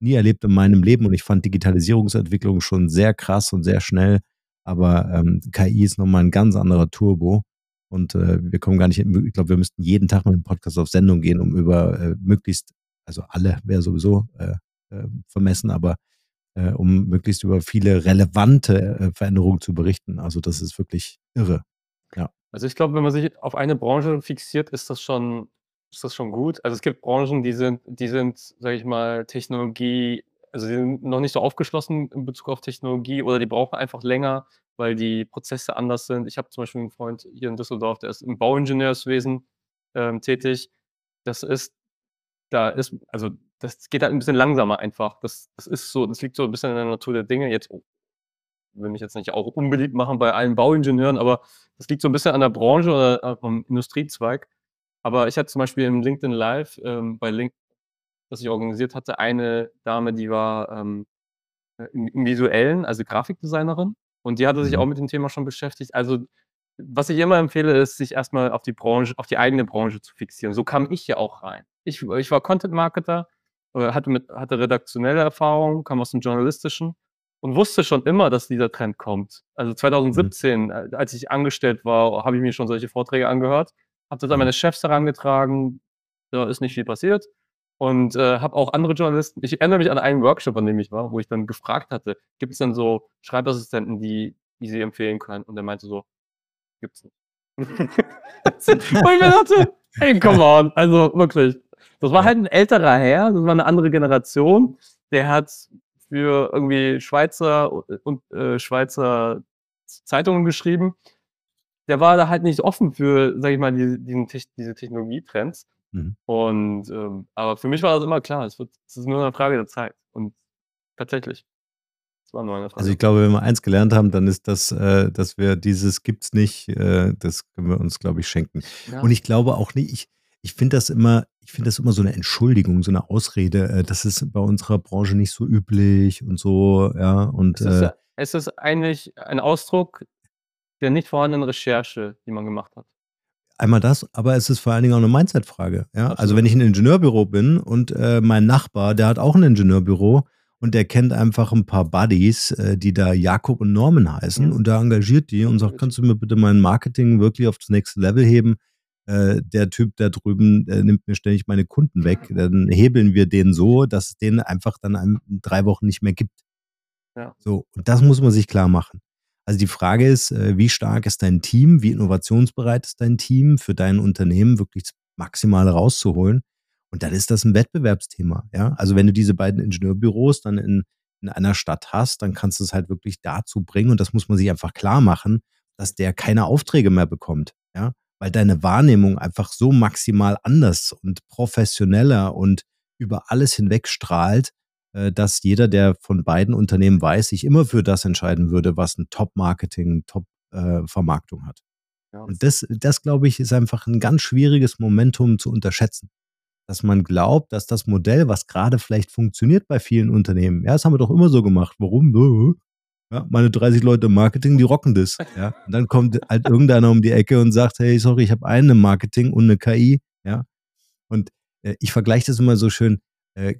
nie erlebt in meinem Leben und ich fand Digitalisierungsentwicklung schon sehr krass und sehr schnell, aber ähm, KI ist nochmal ein ganz anderer Turbo. Und äh, wir kommen gar nicht, ich glaube, wir müssten jeden Tag mit dem Podcast auf Sendung gehen, um über äh, möglichst, also alle wäre sowieso äh, äh, vermessen, aber äh, um möglichst über viele relevante äh, Veränderungen zu berichten. Also das ist wirklich irre. Also ich glaube, wenn man sich auf eine Branche fixiert, ist das schon, ist das schon gut. Also es gibt Branchen, die sind, die sind, sage ich mal, Technologie, also die sind noch nicht so aufgeschlossen in Bezug auf Technologie oder die brauchen einfach länger, weil die Prozesse anders sind. Ich habe zum Beispiel einen Freund hier in Düsseldorf, der ist im Bauingenieurswesen ähm, tätig. Das ist, da ist, also das geht halt ein bisschen langsamer einfach. Das, das ist so, das liegt so ein bisschen in der Natur der Dinge. Jetzt will mich jetzt nicht auch unbeliebt machen bei allen Bauingenieuren, aber das liegt so ein bisschen an der Branche oder am Industriezweig. Aber ich hatte zum Beispiel im LinkedIn Live ähm, bei LinkedIn, das ich organisiert hatte, eine Dame, die war ähm, im, im Visuellen, also Grafikdesignerin, und die hatte sich Mhm. auch mit dem Thema schon beschäftigt. Also was ich immer empfehle, ist, sich erstmal auf die Branche, auf die eigene Branche zu fixieren. So kam ich ja auch rein. Ich, ich war Content Marketer, äh, hatte, mit, hatte redaktionelle Erfahrung, kam aus dem Journalistischen und wusste schon immer, dass dieser Trend kommt. Also 2017, äh, als ich angestellt war, habe ich mir schon solche Vorträge angehört, habe das an Mhm. meine Chefs herangetragen, da ist nicht viel passiert und äh, habe auch andere Journalisten, ich erinnere mich an einen Workshop, an dem ich war, wo ich dann gefragt hatte, gibt es denn so Schreibassistenten, die, die Sie empfehlen können? Und er meinte so, gibt's nicht. und ich mir dachte, hey, come on, also wirklich. Das war halt ein älterer Herr, das war eine andere Generation, der hat für irgendwie Schweizer und äh, Schweizer Zeitungen geschrieben. Der war da halt nicht offen für, sag ich mal, diese, diesen, diese Technologietrends. Mhm. Und ähm, aber für mich war das immer klar, es, wird, es ist nur eine Frage der Zeit. Und tatsächlich, es war nur eine Frage. Also ich glaube, wenn wir eins gelernt haben, dann ist das, äh, dass wir dieses gibt's nicht, äh, das können wir uns, glaube ich, schenken. ja. Und ich glaube auch nicht, ich, ich finde das immer, ich finde das immer so eine Entschuldigung, so eine Ausrede. Äh, das ist bei unserer Branche nicht so üblich und so, ja. Und es, ist, äh, es ist eigentlich ein Ausdruck der nicht vorhandenen Recherche, die man gemacht hat. einmal das, aber es ist vor allen Dingen auch eine Mindset-Frage. Ja? Also wenn ich in einem Ingenieurbüro bin und äh, mein Nachbar, der hat auch ein Ingenieurbüro und der kennt einfach ein paar Buddies, äh, die da Jakob und Norman heißen Mhm. und da engagiert die und sagt, kannst du mir bitte mein Marketing wirklich auf das nächste Level heben? Äh, der Typ da drüben der nimmt mir ständig meine Kunden weg. Dann hebeln wir den so, dass es den einfach dann drei Wochen nicht mehr gibt. Ja. So, und das muss man sich klar machen. Also die Frage ist, äh, wie stark ist dein Team, wie innovationsbereit ist dein Team für dein Unternehmen wirklich das Maximale rauszuholen? Und dann ist das ein Wettbewerbsthema. Ja, also wenn du diese beiden Ingenieurbüros dann in, in einer Stadt hast, dann kannst du es halt wirklich dazu bringen und das muss man sich einfach klar machen, dass der keine Aufträge mehr bekommt. Ja, weil deine Wahrnehmung einfach so maximal anders und professioneller und über alles hinweg strahlt, äh, dass jeder, der von beiden Unternehmen weiß, sich immer für das entscheiden würde, was ein Top-Marketing, Top-Vermarktung hat. Ja. Und das, das, glaube ich, ist einfach ein ganz schwieriges Momentum zu unterschätzen. Dass man glaubt, dass das Modell, was gerade vielleicht funktioniert bei vielen Unternehmen, ja, das haben wir doch immer so gemacht. Warum? Ja, meine 30 Leute im Marketing, die rocken das. Ja. Und dann kommt halt irgendeiner um die Ecke und sagt, hey, sorry, ich habe einen im Marketing und eine KI. Ja. Und äh, ich vergleiche das immer so schön. Äh,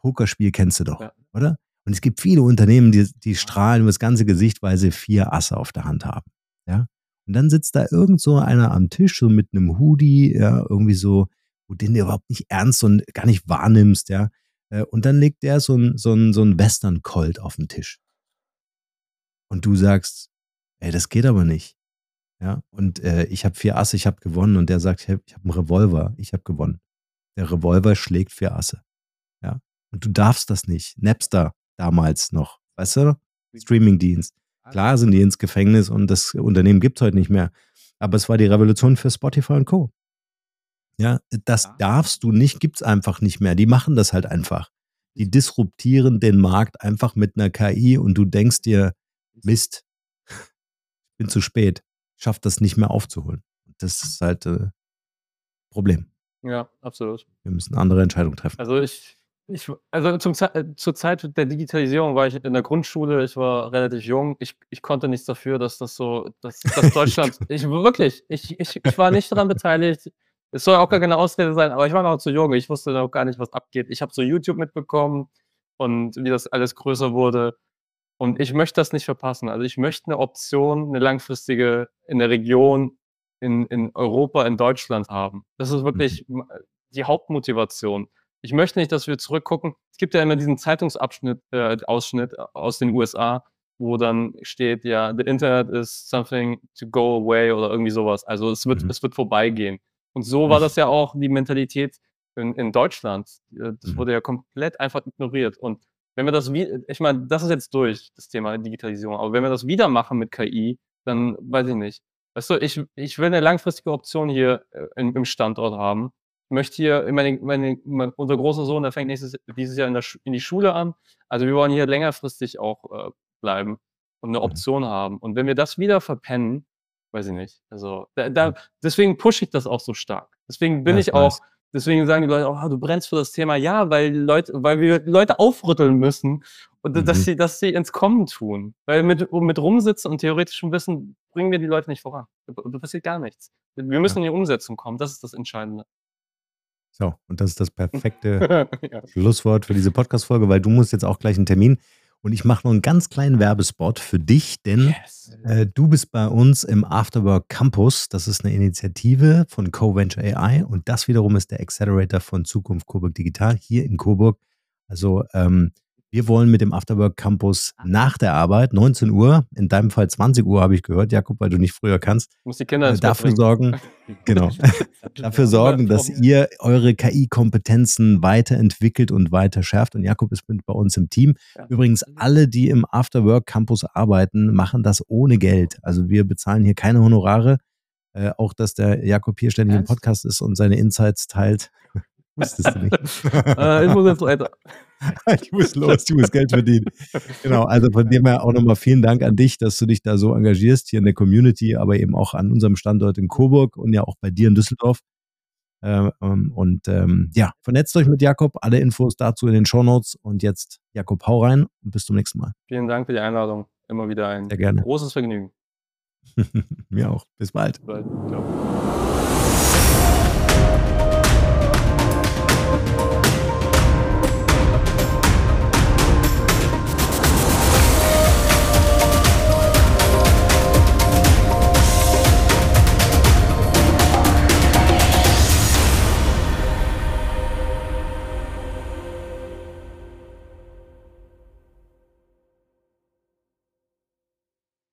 Pokerspiel kennst du doch, ja. oder? Und es gibt viele Unternehmen, die, die strahlen über das ganze Gesicht, weil sie vier Asse auf der Hand haben. Ja. Und dann sitzt da irgend so einer am Tisch, so mit einem Hoodie, ja, irgendwie so, wo den du überhaupt nicht ernst und gar nicht wahrnimmst, ja. Äh, und dann legt der so ein, so ein, so ein Western-Colt auf den Tisch. Und du sagst, ey, das geht aber nicht. Ja, und äh, ich habe vier Asse, ich habe gewonnen. Und der sagt, ich habe hab einen Revolver, ich habe gewonnen. Der Revolver schlägt vier Asse. Ja, und du darfst das nicht. Napster damals noch, weißt du? Streamingdienst. Klar sind die ins Gefängnis und das Unternehmen gibt es heute nicht mehr. Aber es war die Revolution für Spotify und Co. Ja, das darfst du nicht, gibt es einfach nicht mehr. Die machen das halt einfach. Die disruptieren den Markt einfach mit einer KI und du denkst dir, Mist, bin zu spät, schafft das nicht mehr aufzuholen. Das ist halt äh, Problem. Ja, absolut. Wir müssen andere Entscheidungen treffen. Also ich, ich also zum, äh, zur Zeit der Digitalisierung war ich in der Grundschule, ich war relativ jung, ich, ich konnte nichts dafür, dass das so, dass, dass Deutschland, ich wirklich, ich, ich, ich war nicht daran beteiligt. Es soll auch gar keine Ausrede sein, aber ich war noch zu jung, ich wusste noch gar nicht, was abgeht. Ich habe so YouTube mitbekommen und wie das alles größer wurde. Und ich möchte das nicht verpassen. Also ich möchte eine Option, eine langfristige in der Region, in, in Europa, in Deutschland haben. Das ist wirklich mhm. die Hauptmotivation. Ich möchte nicht, dass wir zurückgucken. Es gibt ja immer diesen Zeitungsabschnitt, äh, Ausschnitt aus den USA, wo dann steht, ja, the Internet is something to go away oder irgendwie sowas. Also es wird, mhm. es wird vorbeigehen. Und so war das ja auch die Mentalität in, in Deutschland. Äh, das mhm. wurde ja komplett einfach ignoriert. Und wenn wir das wie, ich meine, das ist jetzt durch, das Thema Digitalisierung, aber wenn wir das wieder machen mit KI, dann weiß ich nicht. Weißt du, ich, ich will eine langfristige Option hier äh, im, im Standort haben. Ich möchte hier, meine, meine, mein, unser großer Sohn, der fängt nächstes, dieses Jahr in, der, in die Schule an. Also wir wollen hier längerfristig auch äh, bleiben und eine mhm. Option haben. Und wenn wir das wieder verpennen, weiß ich nicht. Also da, da deswegen pushe ich das auch so stark. Deswegen bin ja, ich auch, Deswegen sagen die Leute, oh, du brennst für das Thema. Ja, weil Leute, weil wir Leute aufrütteln müssen und mhm. dass sie, dass sie ins Kommen tun. Weil mit, mit rumsitzen und theoretischem Wissen bringen wir die Leute nicht voran. Da passiert gar nichts. Wir müssen ja. in die Umsetzung kommen. Das ist das Entscheidende. So, und das ist das perfekte ja. Schlusswort für diese Podcast-Folge, weil du musst jetzt auch gleich einen Termin und ich mache noch einen ganz kleinen Werbespot für dich, denn yes. äh, du bist bei uns im Afterwork Campus. Das ist eine Initiative von CoVenture AI und das wiederum ist der Accelerator von Zukunft Coburg Digital hier in Coburg. Also ähm, wir wollen mit dem Afterwork Campus nach der Arbeit, 19 Uhr, in deinem Fall 20 Uhr, habe ich gehört, Jakob, weil du nicht früher kannst, muss die Kinder äh, dafür sorgen, genau, dafür sorgen, dass ihr eure KI-Kompetenzen weiterentwickelt und weiter schärft. Und Jakob ist bei uns im Team. Übrigens, alle, die im Afterwork Campus arbeiten, machen das ohne Geld. Also wir bezahlen hier keine Honorare. Äh, auch, dass der Jakob hier ständig im Podcast ist und seine Insights teilt. Wusstest du nicht. äh, ich muss jetzt weiter. ich muss los, ich muss Geld verdienen. Genau, also von dem her auch nochmal vielen Dank an dich, dass du dich da so engagierst hier in der Community, aber eben auch an unserem Standort in Coburg und ja auch bei dir in Düsseldorf. Ähm, ähm, und ähm, ja, vernetzt euch mit Jakob. Alle Infos dazu in den Show Notes. Und jetzt, Jakob, hau rein und bis zum nächsten Mal. Vielen Dank für die Einladung. Immer wieder ein großes Vergnügen. Mir auch. Bis bald. Bis bald. Ciao.